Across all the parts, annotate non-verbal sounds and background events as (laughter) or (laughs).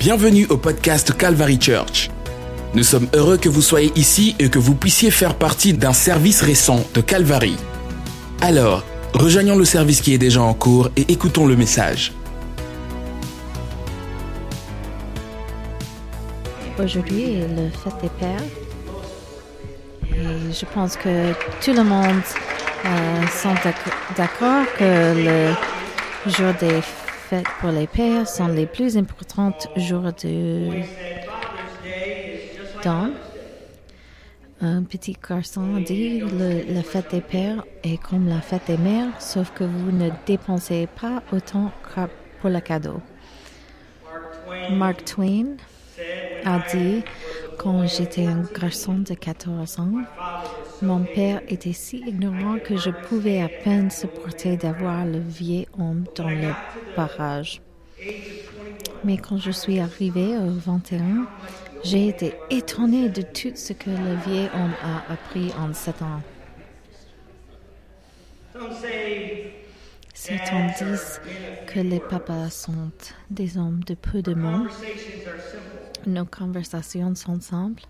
Bienvenue au podcast Calvary Church. Nous sommes heureux que vous soyez ici et que vous puissiez faire partie d'un service récent de Calvary. Alors, rejoignons le service qui est déjà en cours et écoutons le message. Aujourd'hui le fête des pères. Et je pense que tout le monde euh, sont d'ac- d'accord que le jour des fêtes pour les pères sont les plus importants jours de dans. Un petit garçon dit le, la fête des pères est comme la fête des mères, sauf que vous ne dépensez pas autant pour le cadeau. Mark Twain a dit quand j'étais un garçon de 14 ans, mon père était si ignorant que je pouvais à peine supporter d'avoir le vieux homme dans le barrage. Mais quand je suis arrivée au 21, j'ai été étonnée de tout ce que le vieux homme a appris en sept ans. Certains disent que les papas sont des hommes de peu de mots. Nos conversations sont simples.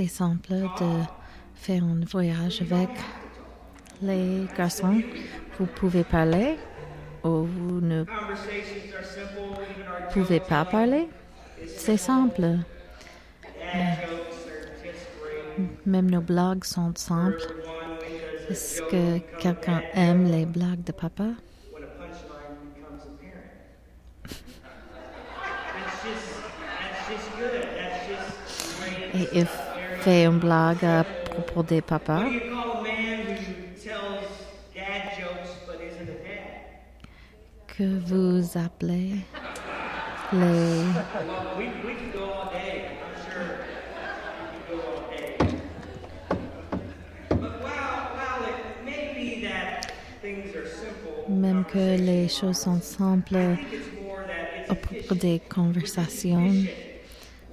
C'est simple de faire un voyage avec les garçons. Vous pouvez parler ou vous ne pouvez pas parler. C'est simple. Euh, Même nos blagues sont simples. Est-ce que quelqu'un aime les blagues de papa? Et il fait une blague à propos des papas. Que vous appelez les même que les choses sont simples à propos des conversations.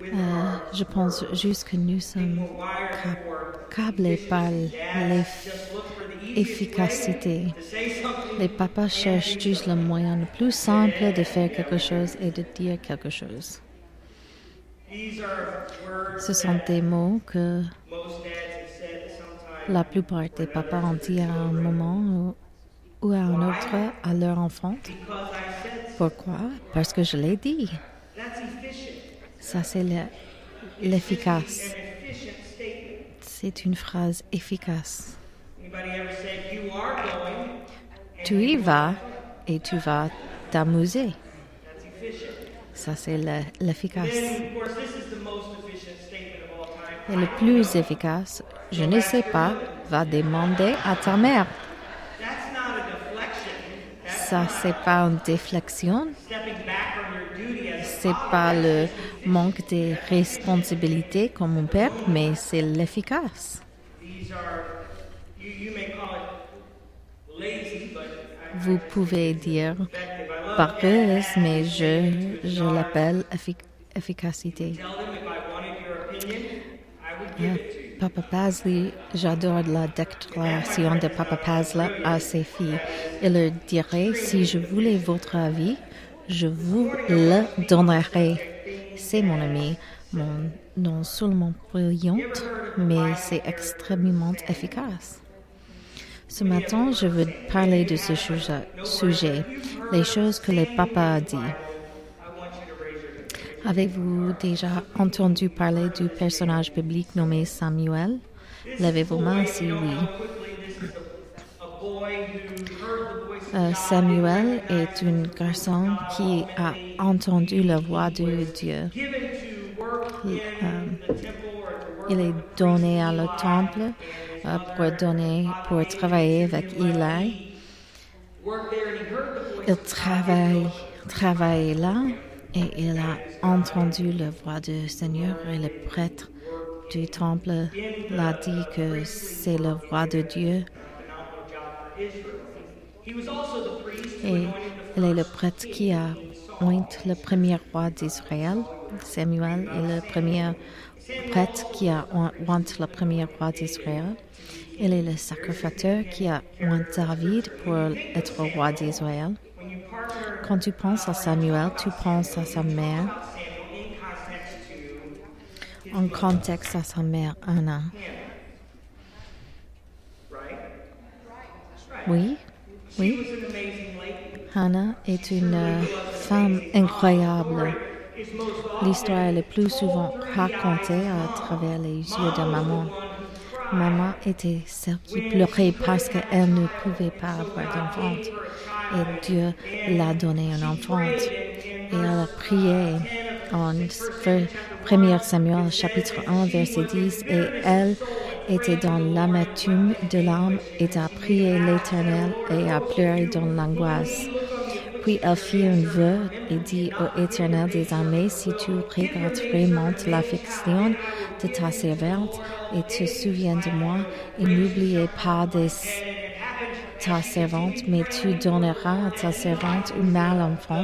Euh, je pense juste que nous sommes câblés par l'efficacité. Les papas cherchent juste le moyen le plus simple de faire quelque chose et de dire quelque chose. Ce sont des mots que la plupart des papas ont dit à un moment ou, à un autre à leur enfant. Pourquoi? Parce que je l'ai dit. Ça, c'est le- l'efficace. C'est une phrase efficace. Tu y vas et tu vas t'amuser. Ça, c'est le- l'efficace. Et le plus efficace, je ne sais pas, va demander à ta mère. Ça, c'est pas une déflexion. C'est pas le manque de responsabilité comme mon père, mais c'est l'efficace. Vous pouvez dire pareuse, mais je, je l'appelle effi- efficacité. you. Papa Paisley, j'adore la déclaration de Papa Paisley à ses filles. Il leur dirait, si je voulais votre avis, je vous le donnerai. C'est mon ami, non seulement brillante, mais c'est extrêmement efficace. Ce matin, je veux parler de ce sujet, sujet, les choses que les papas a dit. Avez-vous déjà entendu parler du personnage biblique nommé Samuel? Levez vos mains si oui. Samuel est un garçon qui a entendu la voix de Dieu. euh, il est donné à le temple euh, pour donner, pour travailler avec Eli. Il travaille, travaille là et il a entendu la voix du Seigneur et le prêtre du temple l'a dit que c'est la voix de Dieu et il est le prêtre qui a oint le premier roi d'Israël. Samuel est le premier prêtre qui a oint le premier roi d'Israël. Il est le sacrificateur qui a oint David pour être roi d'Israël. Quand tu penses à Samuel, tu penses à sa mère, en contexte à sa mère Anna. Oui, oui. Hannah est une euh, femme incroyable. L'histoire est le plus souvent racontée à travers les yeux de maman. Maman était celle qui pleurait parce qu'elle ne pouvait pas avoir d'enfant. Et Dieu l'a donné un enfant. Et elle a prié en 1 Samuel chapitre 1 verset 10 et elle était dans l'amertume de l'âme et a prié l'Éternel et a pleuré dans l'angoisse. Puis elle fit un vœu et dit au Éternel des armées, si tu regardes vraiment l'affection de ta servante et te souviens de moi, et n'oubliez pas de ta servante, mais tu donneras à ta servante un mal enfant,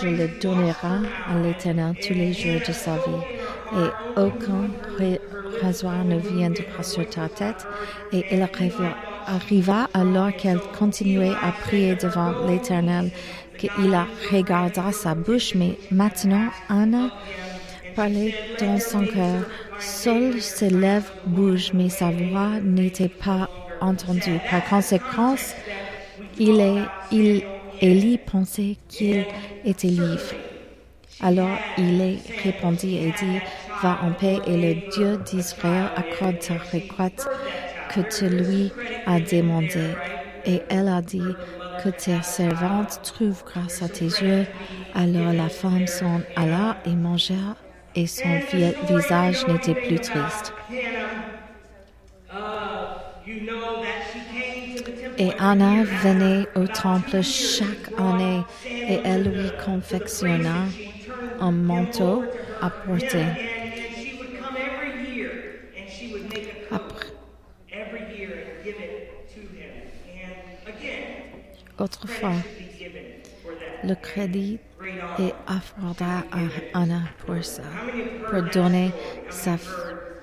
je le donnerai à l'Éternel tous les jours de sa vie, et aucun ra- rasoir ne viendra sur ta tête, et il arriva, alors qu'elle continuait à prier devant l'Éternel, qu'il a regardé sa bouche, mais maintenant Anna parlait dans son cœur. Seules ses lèvres bougent, mais sa voix n'était pas entendue. Par conséquent, il, est, il, pensait qu'il était libre. Alors il répondit et dit, va en paix et le Dieu d'Israël accorde ta requête que tu lui as demandé. Et elle a dit que ta servante trouve grâce à tes yeux. Alors la femme s'en alla et mangea et son vi- visage n'était plus triste. Et Anna venait au temple chaque année et elle lui confectionna un manteau à porter. autrefois, le crédit est accordé à Anna pour ça, pour donner sa,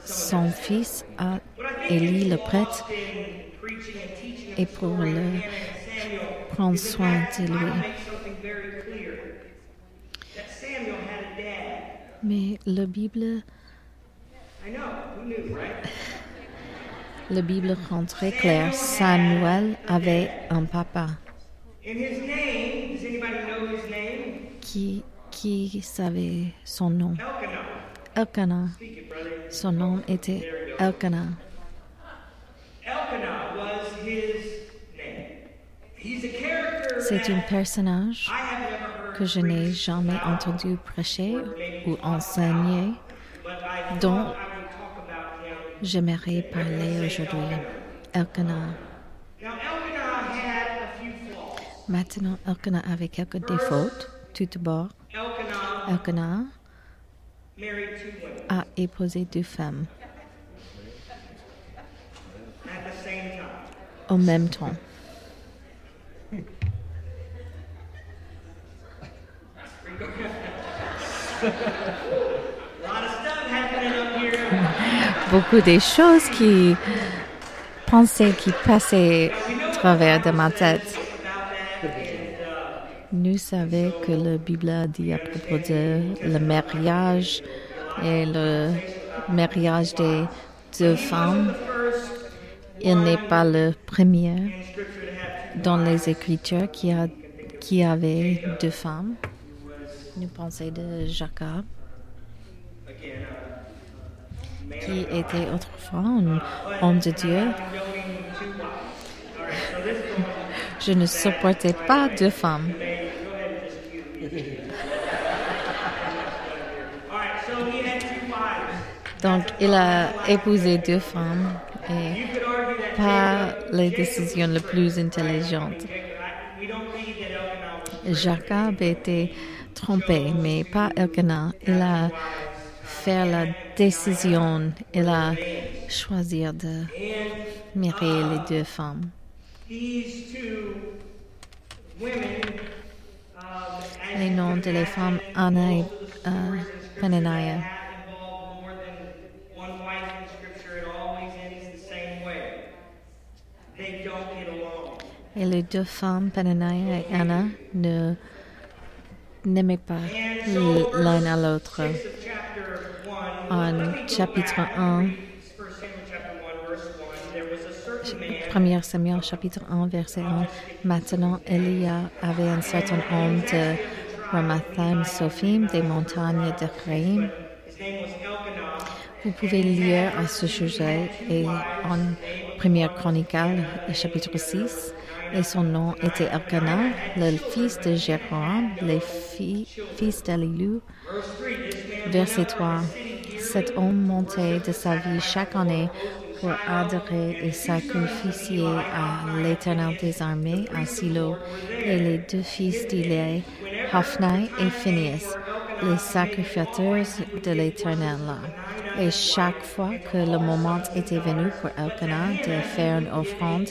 son fils à Élie le prêtre et pour le prendre soin de lui. Mais la Bible, (laughs) la Bible rend très clair, Samuel avait un papa And his name, does anybody know his name? qui, qui savait son nom? Elkanah. Son nom était Elkanah. Elkanah was his name. He's a character C'est un personnage que je n'ai jamais entendu prêcher ou enseigner, dont j'aimerais parler aujourd'hui. Elkanah. Maintenant, Elkanah avait quelques défauts. Tout d'abord, Elkanah a épousé deux femmes au même temps. (laughs) (laughs) Beaucoup des choses qui pensaient, qui passaient à travers de ma tête. Nous savons que la Bible a dit à propos de le mariage et le mariage des deux femmes. Il n'est pas le premier dans les Écritures qui, a, qui avait deux femmes. Nous pensons de Jacob, qui était autrefois un homme de Dieu. Je ne supportais pas deux femmes. Donc, il a épousé deux femmes et pas les décisions les plus intelligentes. Jacob était trompé, mais pas Elkanah. Il a fait la décision, il a choisi de marier les deux femmes. Les noms de les femmes Anna et euh. Et les deux femmes, Penaniah et Anna, ne n'aimaient pas l'un à l'autre. of chapter 1, En chapitre 1, 1 Samuel chapter 1, verse 1, there was a certain man 1 Samuel chapitre 1, verset 1. Maintenant, Elia avait un certain homme de Ramathaim Sophim, des montagnes d'Ephraïm. Vous pouvez lire à ce sujet et en 1 Chronicle, chapitre 6. Et son nom était Elkanah, le fils de Jéroam, le fi- fils d'Elilu. Verset 3. Cet homme montait de sa vie chaque année pour adorer et sacrifier à l'Éternel des armées à Silo, et les deux fils d'Ilai, Hophni et Phineas, les sacrificateurs de l'Éternel. Et chaque fois que le moment était venu pour Elkanah de faire une offrande,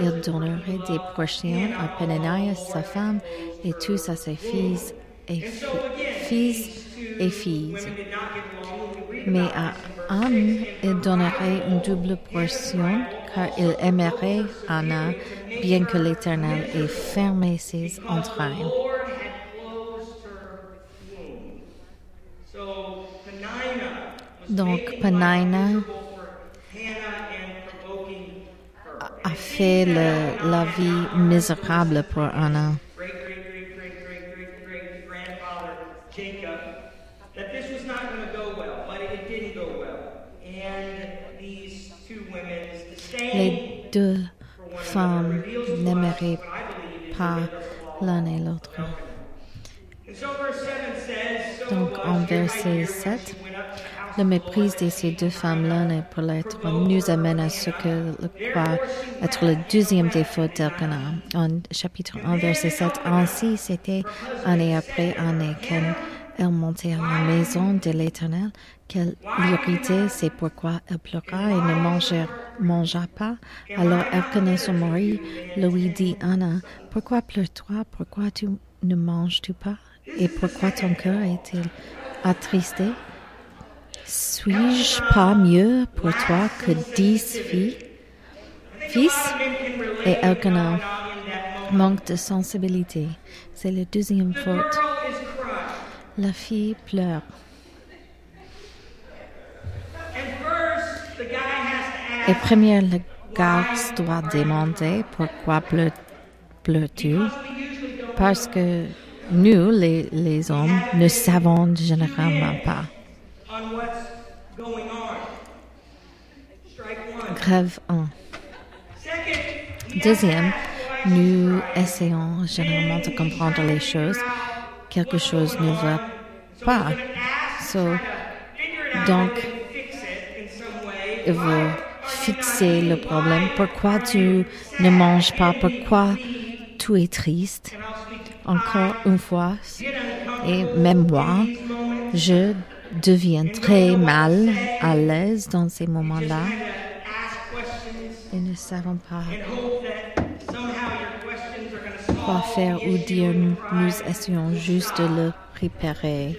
il donnerait des portions à Penaniah, sa femme, et tous à ses fils et fi- fils et filles. Mais à Anne, il donnerait une double portion, car il aimerait Anna, bien que l'Éternel ait fermé ses entrailles. Donc, Penina a fait le- la vie misérable pour Anna. Les deux femmes n'aimeraient pas l'un et l'autre. And so verse 7 says, so Donc, en verset year when 7, Le mépris de ces deux femmes l'un et pour l'autre nous amène à ce que le croit être le deuxième défaut d'Elkanah. En chapitre 1, verset 7, Ainsi c'était année après année qu'elle elle montait à la maison de l'Éternel, qu'elle l'irritait, c'est pourquoi elle pleura et ne mangea, mangea pas. Alors Elkanah, son mari, lui dit, Anna, pourquoi pleures-toi? Pourquoi tu ne manges-tu pas? Et pourquoi ton cœur est-il attristé? Suis-je pas mieux pour toi que dix filles? Fils et Elkanah manque de sensibilité. C'est la deuxième faute. La fille pleure. Et première, le garde doit demander pourquoi pleu- pleures-tu? Parce que nous, les hommes, ne savons généralement pas. Grève 1. Second, Deuxième, nous essayons généralement de comprendre les choses. Quelque chose ne va pas. So, donc, il veut fixer le problème. Pourquoi tu ne manges pas? Pourquoi tu es triste? Encore une fois, et même moi, je deviens très mal à l'aise dans ces moments-là. Et ne savons pas quoi faire ou dire. Nous essayons juste de le préparer.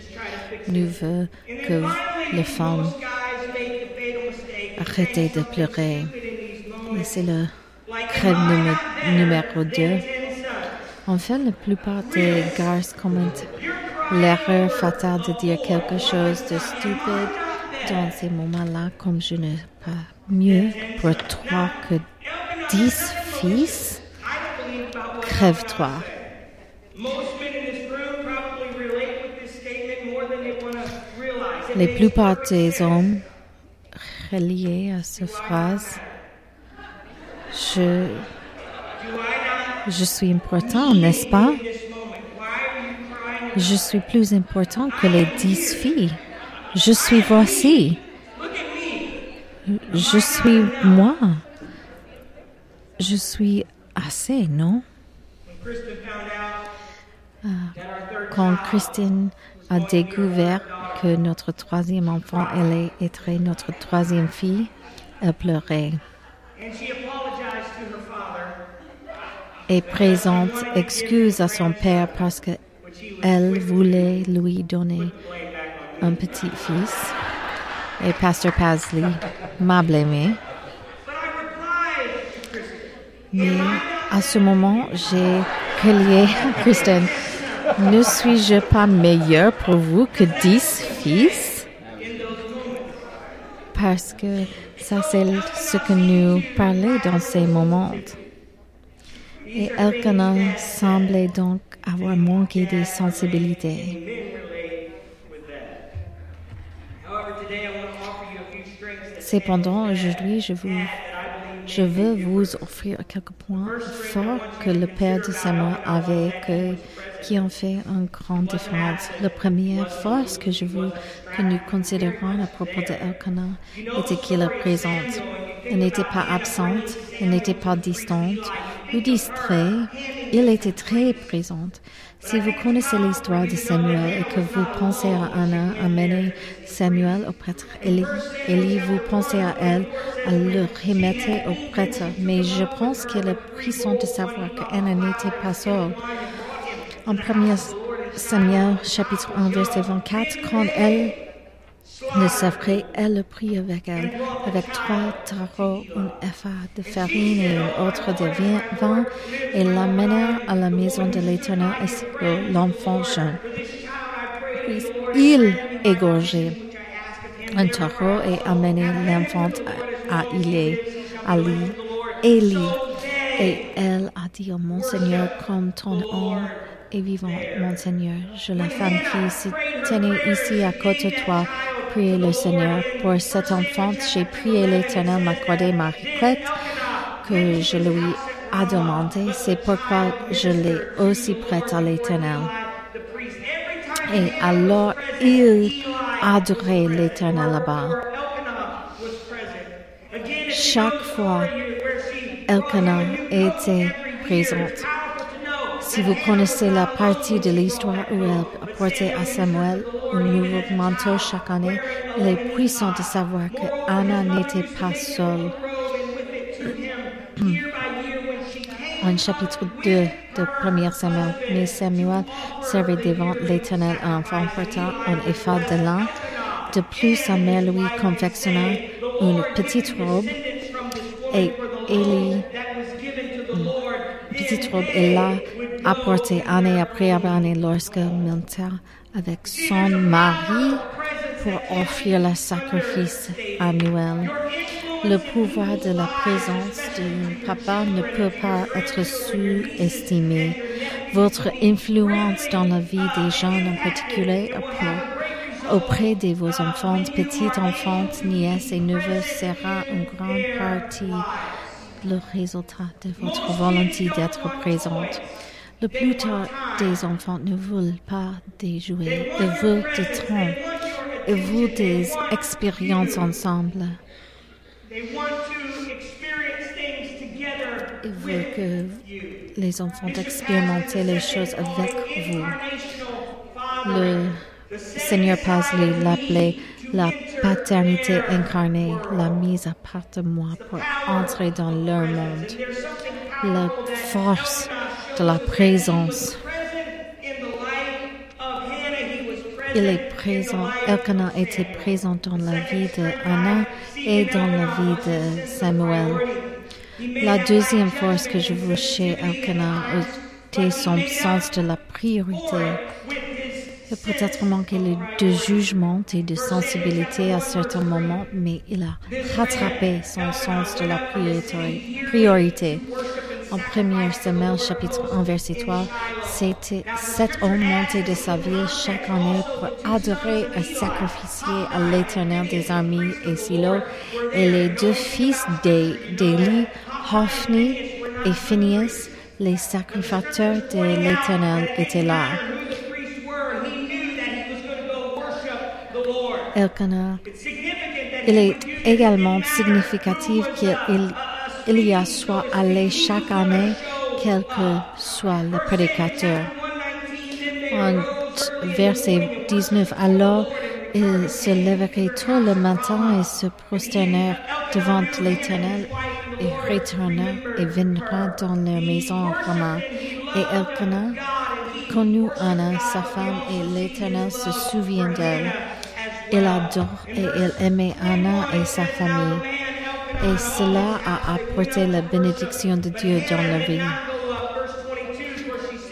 Nous voulons que les femmes arrêtent de pleurer. C'est le crève numé- numéro 2. En fait, la plupart des garces commentent l'erreur fatale de dire quelque chose de stupide dans ces moments-là, comme je n'ai pas mieux pour toi que dix fils. Crève-toi. Les plupart des hommes reliés à cette phrase, je, je suis important, n'est-ce pas? Je suis plus important que les dix filles. Je suis voici. Je suis moi. Je suis assez, non? Third Quand Christine a découvert que notre troisième enfant allait être notre troisième fille, elle pleurait et présente excuse à son père parce que elle voulait lui donner un petit fils. Et Pasteur Pasley m'a blâmé. Mais à ce moment, j'ai relié à (laughs) Kristen. Ne suis-je pas meilleur pour vous que dix fils? Parce que ça, c'est ce que nous parlons dans ces moments. Et Elkanah semblait donc avoir manqué de sensibilité. Cependant, aujourd'hui, je, je veux vous offrir quelques points forts que le Père de Samuel avait, qui ont fait une grande différence. La première force que je veux que nous considérons à propos de Elkanah était qu'il est présente. Elle n'était pas absente, elle n'était pas distante distrait. Il était très présente. Si vous connaissez l'histoire de Samuel et que vous pensez à Anna amener Samuel au prêtre Élie, Élie, vous pensez à elle, à le remettre au prêtre. Mais je pense qu'il est puissant de savoir qu'Anna n'était pas seule. En 1 Samuel chapitre 1 verset 24, quand elle ne savait, elle le prit avec elle, avec trois tarots, un effa de farine et un autre de vin, et l'amena à la maison de l'Éternel et l'enfant jeune. Il égorgeait un taureau et amenait l'enfant à Ilé, à lui, Élie. Et elle a dit au Monseigneur, comme ton homme est vivant, Monseigneur, je la femme qui se tenait ici à côté de toi, prier le Seigneur. Pour cet enfant, j'ai prié l'Éternel m'accorder ma requête que je lui ai demandé. C'est pourquoi je l'ai aussi prête à l'Éternel. Et alors, il adorait l'Éternel là-bas. Chaque fois, Elkanah était présente. Si vous connaissez la partie de l'histoire où elle apportait à Samuel un nouveau manteau chaque année, il est puissant de savoir que Anna n'était pas seule. En chapitre 2 de 1 Samuel, mais Samuel servait devant l'Éternel un enfant portant un effet de lin. De plus, sa mère lui confectionna une petite robe et Élie, une petite robe, et l'a apportée année après année lorsque monta avec son mari pour offrir le sacrifice annuel. Le pouvoir de la présence d'un papa ne peut pas être sous-estimé. Votre influence dans la vie des jeunes en particulier auprès de vos enfants, petites enfants, nièces et neveux sera une grande partie le résultat de votre volonté d'être présente. Le plus tard, des enfants ne veulent pas des jouets, ils veulent des temps, ils veulent des expériences ensemble. Ils veulent que les enfants expérimentent les choses avec vous. Le Seigneur Pasley l'appelait la paternité incarnée, la mise à part de moi pour entrer dans leur monde. La force de la présence. Il est présent. Elkanah était présent dans la vie de Anna et dans la vie de Samuel. La deuxième force que je veux chez Elkanah était son sens de la priorité. Peut-être manqué de jugement et de sensibilité à certains moments, mais il a rattrapé son sens de la priorité. En 1 Samuel chapitre 1 verset 3, c'était cet homme monté de sa ville chaque année pour adorer et sacrifier à l'éternel des armées et Silo, et les deux fils d'Élie, Hophni et Phineas, les sacrificateurs de l'éternel, étaient là. Elkanah. Il est également significatif qu'il il y a soit allé chaque année, quel que soit le prédicateur. En verset 19, alors il se lèverait tôt le matin et se prosternerait devant l'Éternel et retourna et viendra dans leur maison en commun. Et Elkanah connut Anna, sa femme, et l'Éternel se souvient d'elle. Il adore et il aimait Anna et sa famille et cela a apporté la bénédiction de Dieu dans la vie.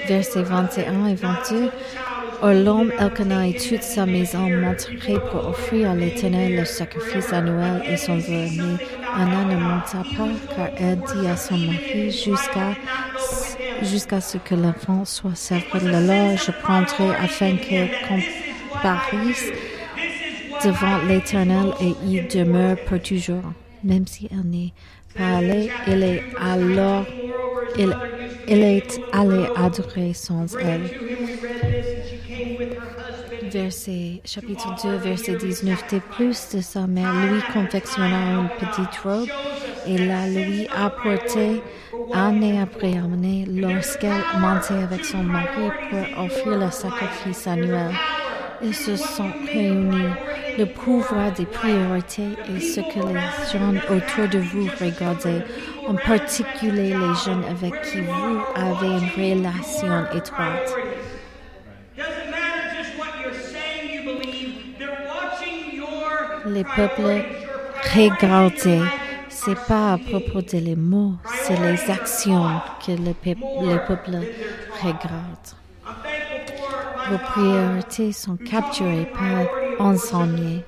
Versets 21 et 22. Or l'homme Elkanah et toute sa maison monteraient pour offrir à l'Éternel le sacrifice annuel et son vœu. Anna ne monta pas, car elle dit à son mari jusqu'à ce que l'enfant soit servi. Alors je prendrai afin qu'elle comparisse devant l'Éternel et y demeure pour toujours. Même si elle n'est pas allée, elle est alors, elle, est allée adorer sans elle. Verset, chapitre 2, verset 19. De plus de sa mère, lui confectionna une petite robe et la lui apportait année après année lorsqu'elle montait avec son mari pour offrir le sacrifice annuel. Ils se sont réunis. Le pouvoir des priorités et ce que les gens autour de vous regardaient, en particulier les jeunes avec qui vous avez une relation étroite. Les peuples regardaient. C'est pas à propos de les mots, c'est les actions que les peuples regardent. Vos priorités sont capturées par enseignées.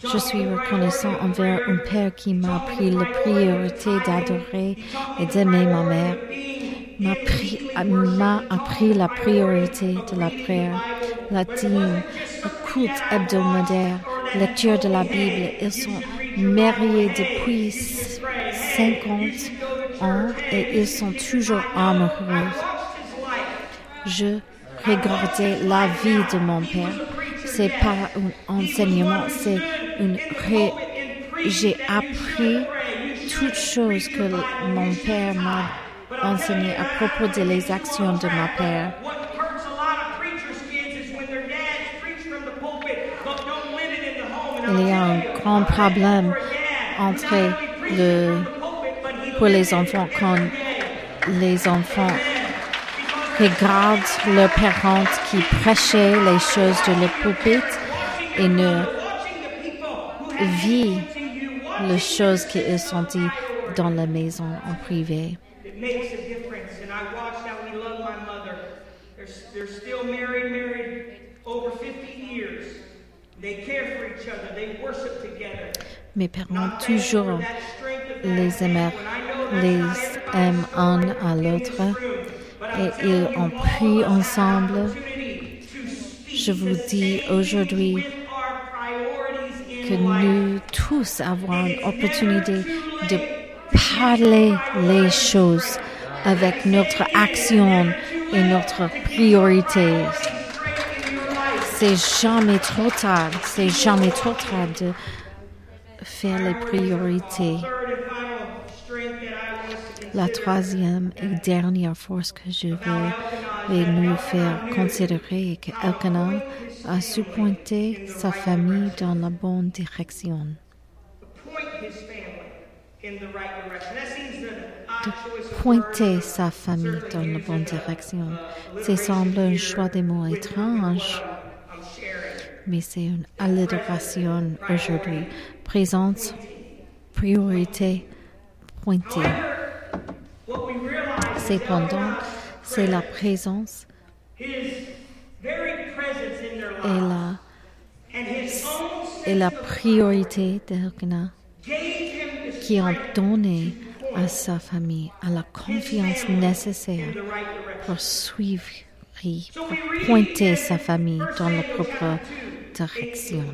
Je suis reconnaissant envers un père qui m'a appris la priorité d'adorer et d'aimer ma mère, m'a appris la priorité de la prière, la dîme, le culte hebdomadaire, lecture de la Bible. Ils sont mariés depuis 50 ans et ils sont toujours amoureux. Je regardais la vie de mon père. C'est pas un enseignement, c'est une. J'ai appris toutes choses que mon père m'a enseigné à propos de les actions de ma père. Il y a un grand problème entre le, pour les enfants quand les enfants regardent leurs parents qui prêchaient les choses de leur pulpite et ne vivent les choses qu'ils ont dit dans la maison en privé. It makes a difference. And I watched how he loved my mother. They're, they're still married, married over 50 years. They care for each other. They worship together. Mes parents toujours les aimèrent, les aiment un à l'autre et ils ont pris ensemble. Je vous dis aujourd'hui que nous tous avons une opportunité de parler les choses avec notre action et notre priorité. C'est jamais trop tard, c'est jamais trop tard de faire les priorités. La troisième et dernière force que je veux nous faire considérer est qu'Elkanah a su pointer sa famille dans la bonne direction. Pointer sa famille dans la bonne direction. C'est semble un choix des mots étrange, mais c'est une allération aujourd'hui. Présence, priorité, pointer. Cependant, c'est la présence et la, et la priorité d'Elkanah qui ont donné à sa famille la confiance nécessaire pour suivre, pour pointer sa famille dans la propre direction.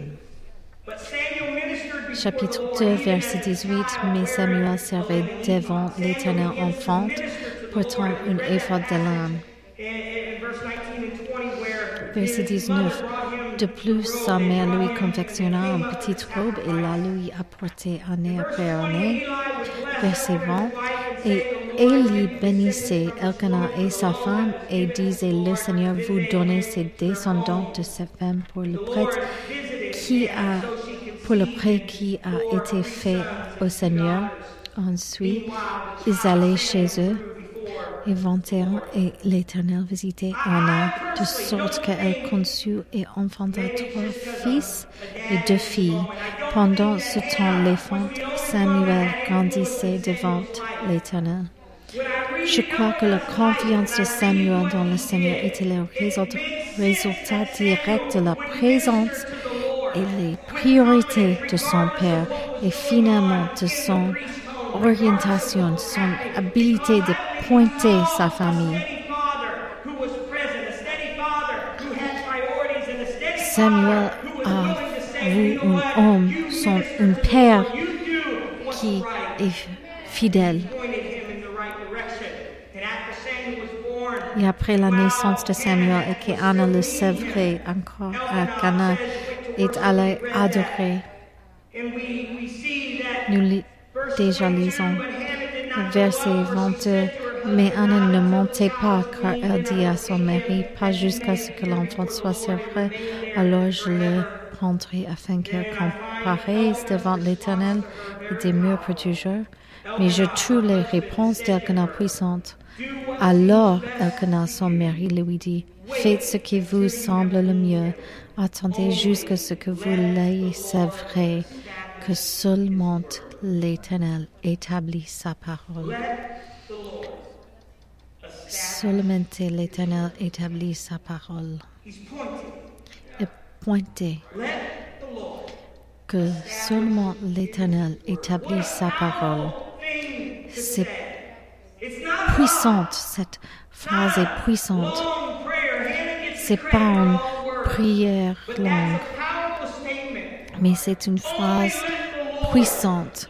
Chapitre 2, verset 18. Mais Samuel servait devant l'éternel enfant, portant une éphod de l'âme. Verset 19. De plus, sa mère lui confectionna une petite robe et la lui apportait année après année. Verset 20. Et Élie bénissait Elkanah et sa femme et disait, le Seigneur vous donnez ses descendants de sa femme pour le prêtre qui a, pour le prêtre qui a été fait au Seigneur. Ensuite, ils allaient chez eux et 21 et l'Éternel visitait Anna, de sorte qu'elle conçut et enfanta trois fils et deux filles. Pendant ce temps, l'enfant Samuel grandissait devant l'Éternel. Je crois que la confiance de Samuel dans le Seigneur était le résultat direct de la présence et les priorités de son père et finalement de son orientation, son habileté de pointer sa famille. Samuel a vu un homme, son, un père qui est fidèle. Et après la naissance de Samuel et qu'Anna le savait encore à Cana est allée adorer. Nous déjà lisons le verset 22. Mais Anna ne montait pas car elle dit à son mari, pas jusqu'à ce que l'enfant soit servi, alors je le prendrai afin qu'elle comparaisse devant l'Éternel et demeure pour toujours. Mais je trouve les réponses d'Elkanah puissantes. Alors Elkanah, son mari, lui dit, faites ce qui vous semble le mieux, attendez jusqu'à ce que vous l'ayez, vrai que seulement l'Éternel établit sa parole. Seulement l'Éternel établit sa parole. Et pointé que seulement l'Éternel établit sa parole. C'est puissante, cette phrase est puissante. C'est pas une prière longue, mais c'est une phrase puissante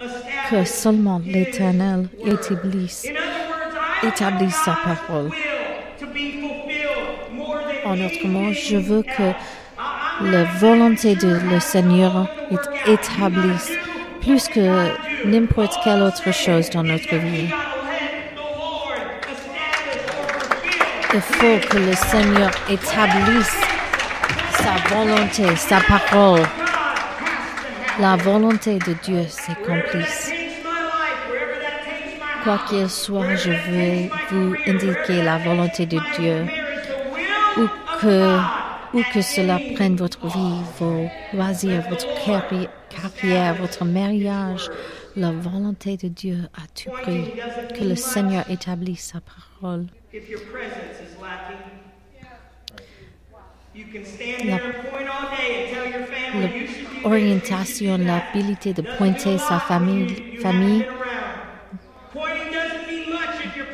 que seulement l'Éternel établisse, établit sa parole. En d'autres mots, je veux que la volonté de le Seigneur est établisse plus que n'importe quelle autre chose dans notre vie. Il faut que le Seigneur établisse sa volonté, sa parole. La volonté de Dieu s'accomplisse. Quoi qu'il soit, je vais vous indiquer la volonté de Dieu. Où que, où que cela prenne votre vie, vos loisirs, votre carrière, votre mariage, la volonté de Dieu a tout prix. Que le Seigneur établisse sa parole. L'orientation, l'habilité de pointer sa famille, famille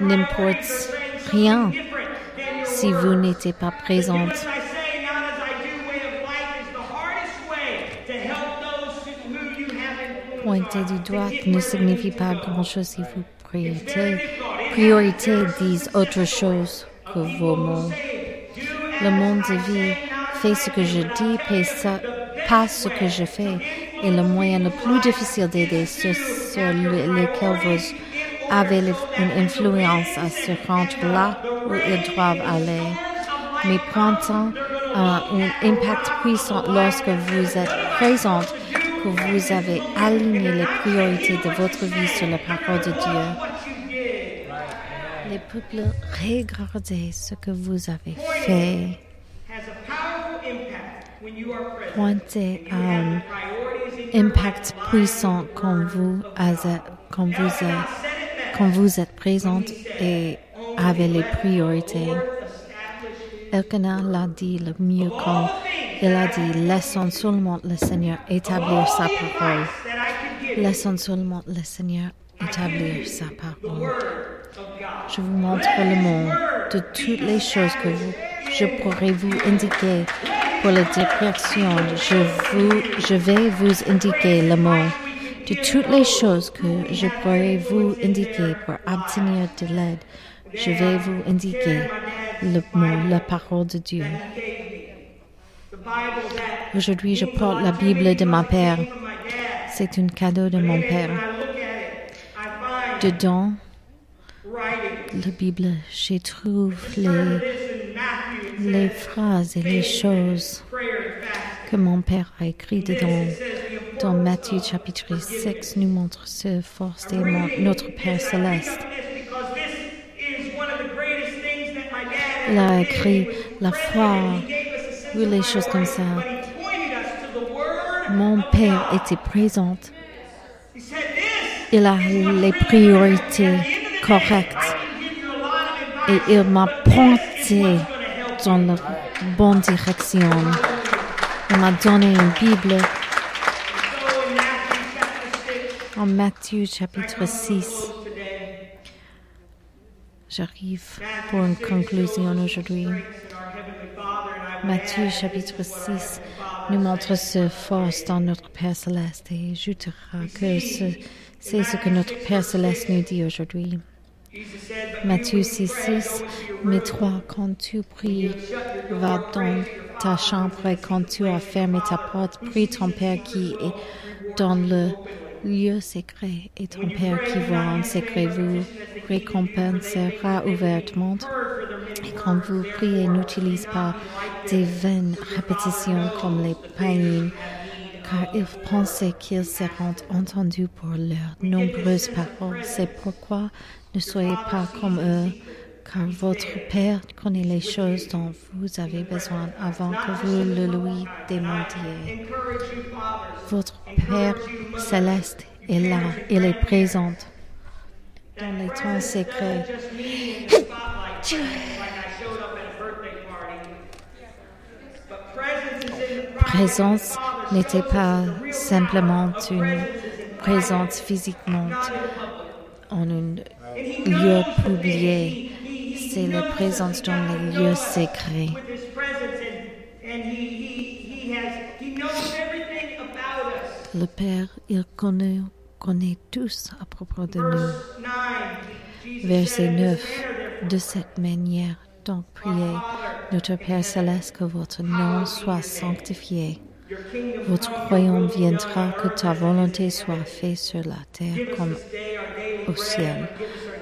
n'importe rien si vous n'étiez pas présente. Pointer du doigt ne signifie pas grand-chose si vous priorité. Priorité disent autre chose que vos mots. Le monde de vie fait ce que je dis, pas ce que je fais. Et le moyen le plus difficile d'aider ceux sur lesquels vous avez une influence à se rendre là où ils doivent aller. Mais a un impact puissant lorsque vous êtes présente, que vous avez aligné les priorités de votre vie sur la parole de Dieu. Les peuples, regardez ce que vous avez fait. Pointez à un impact puissant quand vous, quand vous êtes quand vous êtes présente et avez les priorités. Elkanah l'a dit le mieux quand il a dit Laissons seulement le Seigneur établir sa parole. Laissons seulement le Seigneur établir sa parole. Je vous montre le monde de toutes les choses que vous, je pourrais vous indiquer pour la direction. Je, vais vous indiquer le mot de toutes les choses que je pourrais vous indiquer pour obtenir de l'aide, je vais vous indiquer le mot, la parole de Dieu. Aujourd'hui, je porte la Bible de ma père. C'est un cadeau de mon père. Dedans, la Bible, je trouve les, les phrases et les choses que mon père a écrites dedans dans Matthieu chapitre 6 nous montre ce force de notre Père céleste. Il a écrit la foi ou les choses comme ça. Mon Père était présent. Il a les priorités correctes. et il m'a pointé dans la bonne direction. Il m'a donné une Bible So in Matthew chapter 6, en Matthieu chapitre 6. close today. J'arrive pour une conclusion aujourd'hui. Matthieu chapitre what our 6 Heavenly Father nous montre ce force dans notre Père Céleste et ajoutera que ce- c'est ce que notre Père Céleste nous dit aujourd'hui. Jesus said, "But Matthieu you, 6, when you pray, 6. go into your Mais toi, quand tu pries, va dans ta chambre et quand tu as fermé ta porte, prie ton Père qui est dans le lieu secret et ton Père qui voit en secret vous récompensera ouvertement. Et quand vous priez, n'utilisez pas des vaines répétitions comme les païens, car ils pensaient qu'ils seront entendus pour leurs nombreuses paroles. C'est pourquoi ne soyez pas comme eux, car votre Père connaît les choses dont vous avez besoin avant que vous le lui demandiez. Votre Père céleste est là, il est présent dans les temps secrets. Présence n'était pas simplement une présence physiquement en un lieu publié, c'est la présence dans les lieux secrets. Le Père, il connaît, tous à propos de nous. Verse 9, Jesus Verset said, "In 9. this manner, therefore, De cette manière, donc priez, notre Père céleste, que votre nom soit sanctifié. Votre royaume viendra, que ta volonté soit faite sur la terre comme au ciel.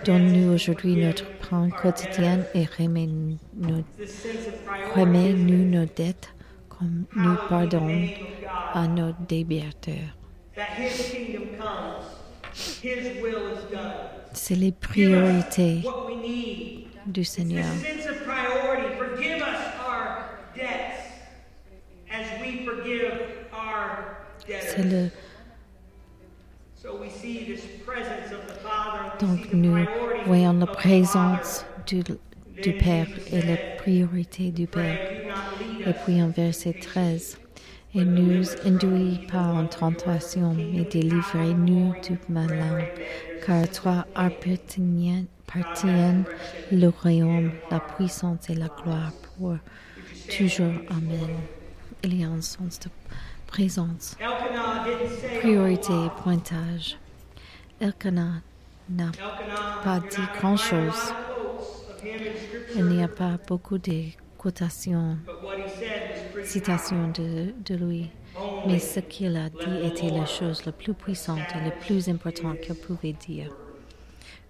Donne-nous aujourd'hui notre pain quotidien et remets-nous nos dettes comme nous pardonnons à nos débiteurs. C'est les priorités du Seigneur. sense of donc nous voyons la of the présence du, Father. du Père et la priorité du Père. "Pray, do not lead Et puis en verset 13, et nous induis pas en tentation, mais délivrez-nous du malin, car toi appartiennent le royaume, la puissance et la gloire pour toujours. Amen. Il y a un sens de présence, priorité, lot. pointage. Elkanah n'a pas dit grand-chose. Il n'y a pas beaucoup de quotations, citations de, de lui. Mais ce qu'il a dit était la chose la plus puissante et la plus importante qu'il pouvait dire.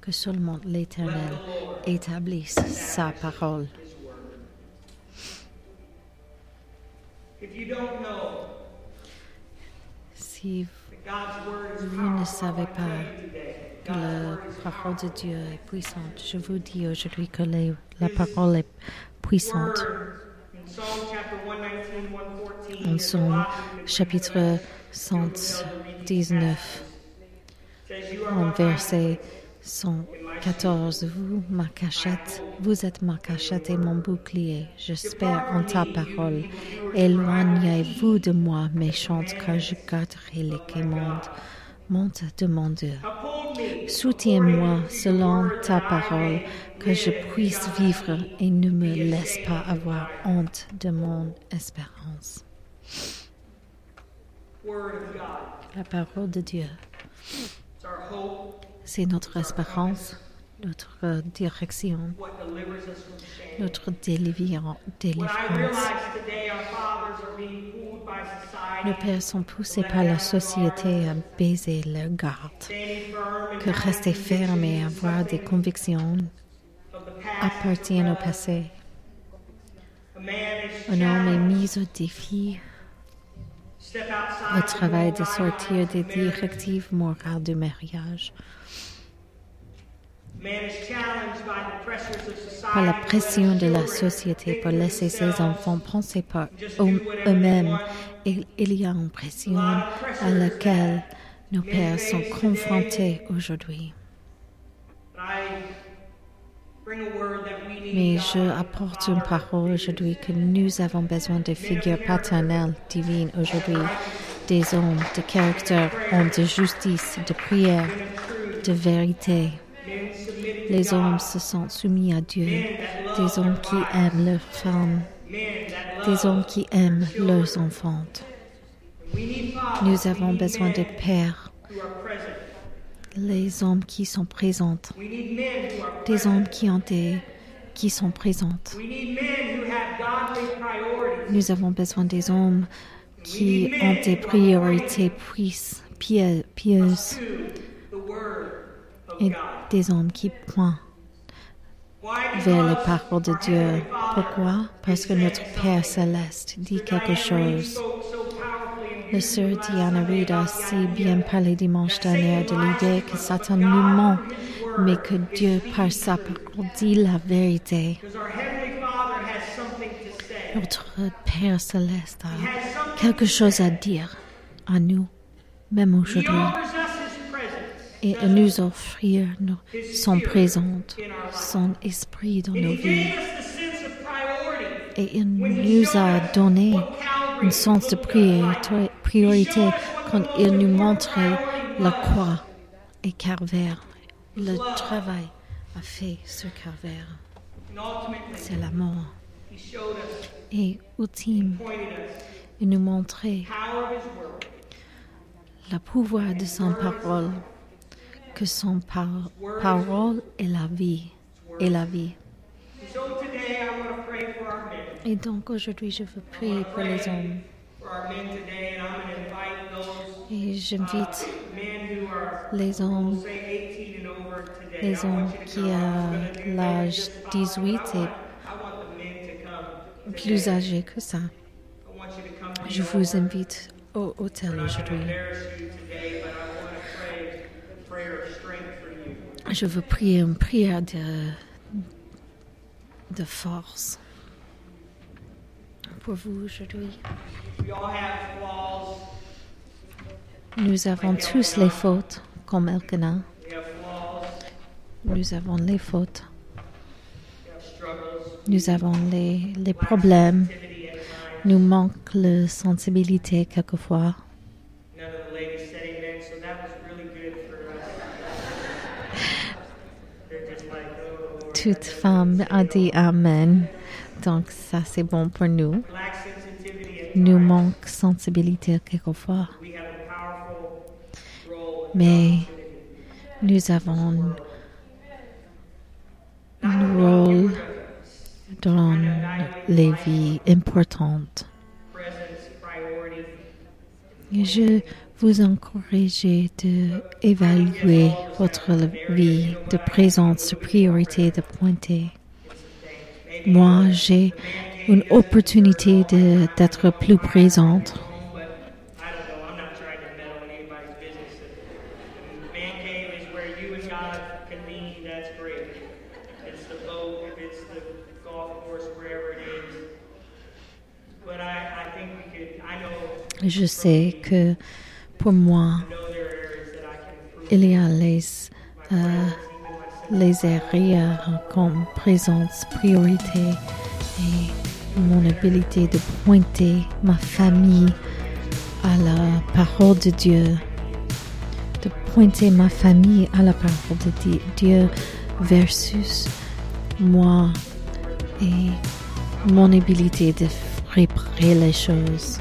Que seulement l'Éternel établisse sa parole. If you don't know Vous ne savez pas que la parole de. Dieu est puissante, je vous dis aujourd'hui que la parole est puissante. Word in Psalm chapter 119, 114, En Colossians, chapitre 119, says, "You are en verset 114, vous, ma cachette, vous êtes ma cachette et mon bouclier. J'espère en ta parole. Éloignez-vous de moi, méchante, car je garderai les commandes monte de mon Dieu. Uphold me Soutiens-moi selon ta parole, que je puisse vivre et ne me laisse pas avoir honte de mon espérance. La parole de Dieu, c'est notre espérance, notre direction, from shame. notre délivrance. Nos pères sont poussés par la société à baiser leur garde, que rester ferme et avoir des convictions appartiennent au passé. Un homme est mis au défi the travail de sortir des directives morales du mariage. Par la pression de la société pour laisser ses enfants penser par eux- eux-mêmes, il, il y a une pression à laquelle nos pères sont confrontés aujourd'hui. Mais je apporte une parole aujourd'hui que nous avons besoin de figures paternelles divines aujourd'hui, des hommes de caractère, hommes de justice, de prière, de vérité. Les hommes se sont soumis à Dieu, des hommes qui aiment leurs femmes, des hommes qui aiment leurs enfants. Nous avons besoin de pères, les hommes qui sont présents, des hommes qui ont des qui sont présents. Nous avons besoin des hommes qui ont des priorités pieuses. Des hommes qui pointent vers Because paroles de Dieu. Pourquoi? Parce que notre Père céleste dit quelque Reed chose. Le sœur Diana Reid a si bien parlé dimanche dernier de l'idée que Satan nous ment, mais que Dieu, par sa parole, dit la vérité. Notre Père céleste a quelque chose à dire à nous, même aujourd'hui, et à nous offrir son présent, son esprit dans nos vies. Et il nous a donné un sens de priorité, quand il nous montrait la croix et Calvaire, le travail a fait sur ultimately, C'est la mort. Et ultime, il nous montrait le pouvoir de son parole, que son par- parole est la vie, et la vie. Et donc aujourd'hui, je veux prier pour les hommes. Et j'invite les hommes say, 18 and over today. les hommes qui ont l'âge maybe just follow. 18 I et plus âgés que ça. Je vous invite au hôtel aujourd'hui. Je veux prier une prière de, de force pour vous aujourd'hui. Nous avons tous les fautes comme Elkanah. Nous avons les fautes. Nous avons les, les problèmes. Nous manque la sensibilité quelquefois. Toute femme a dit Amen. Donc ça c'est bon pour nous. Nous manque sensibilité quelquefois. Mais nous avons un rôle dans les vies importantes. Je vous encourage de évaluer votre vie de présence, de priorité, de pointer. Moi, j'ai une opportunité d'être plus présente. Je sais que pour moi, il y a les, euh, les comme présence, priorité et mon habilité de pointer ma famille à la parole de Dieu, de pointer ma famille à la parole de Di- Dieu versus moi et mon habilité de préparer les choses.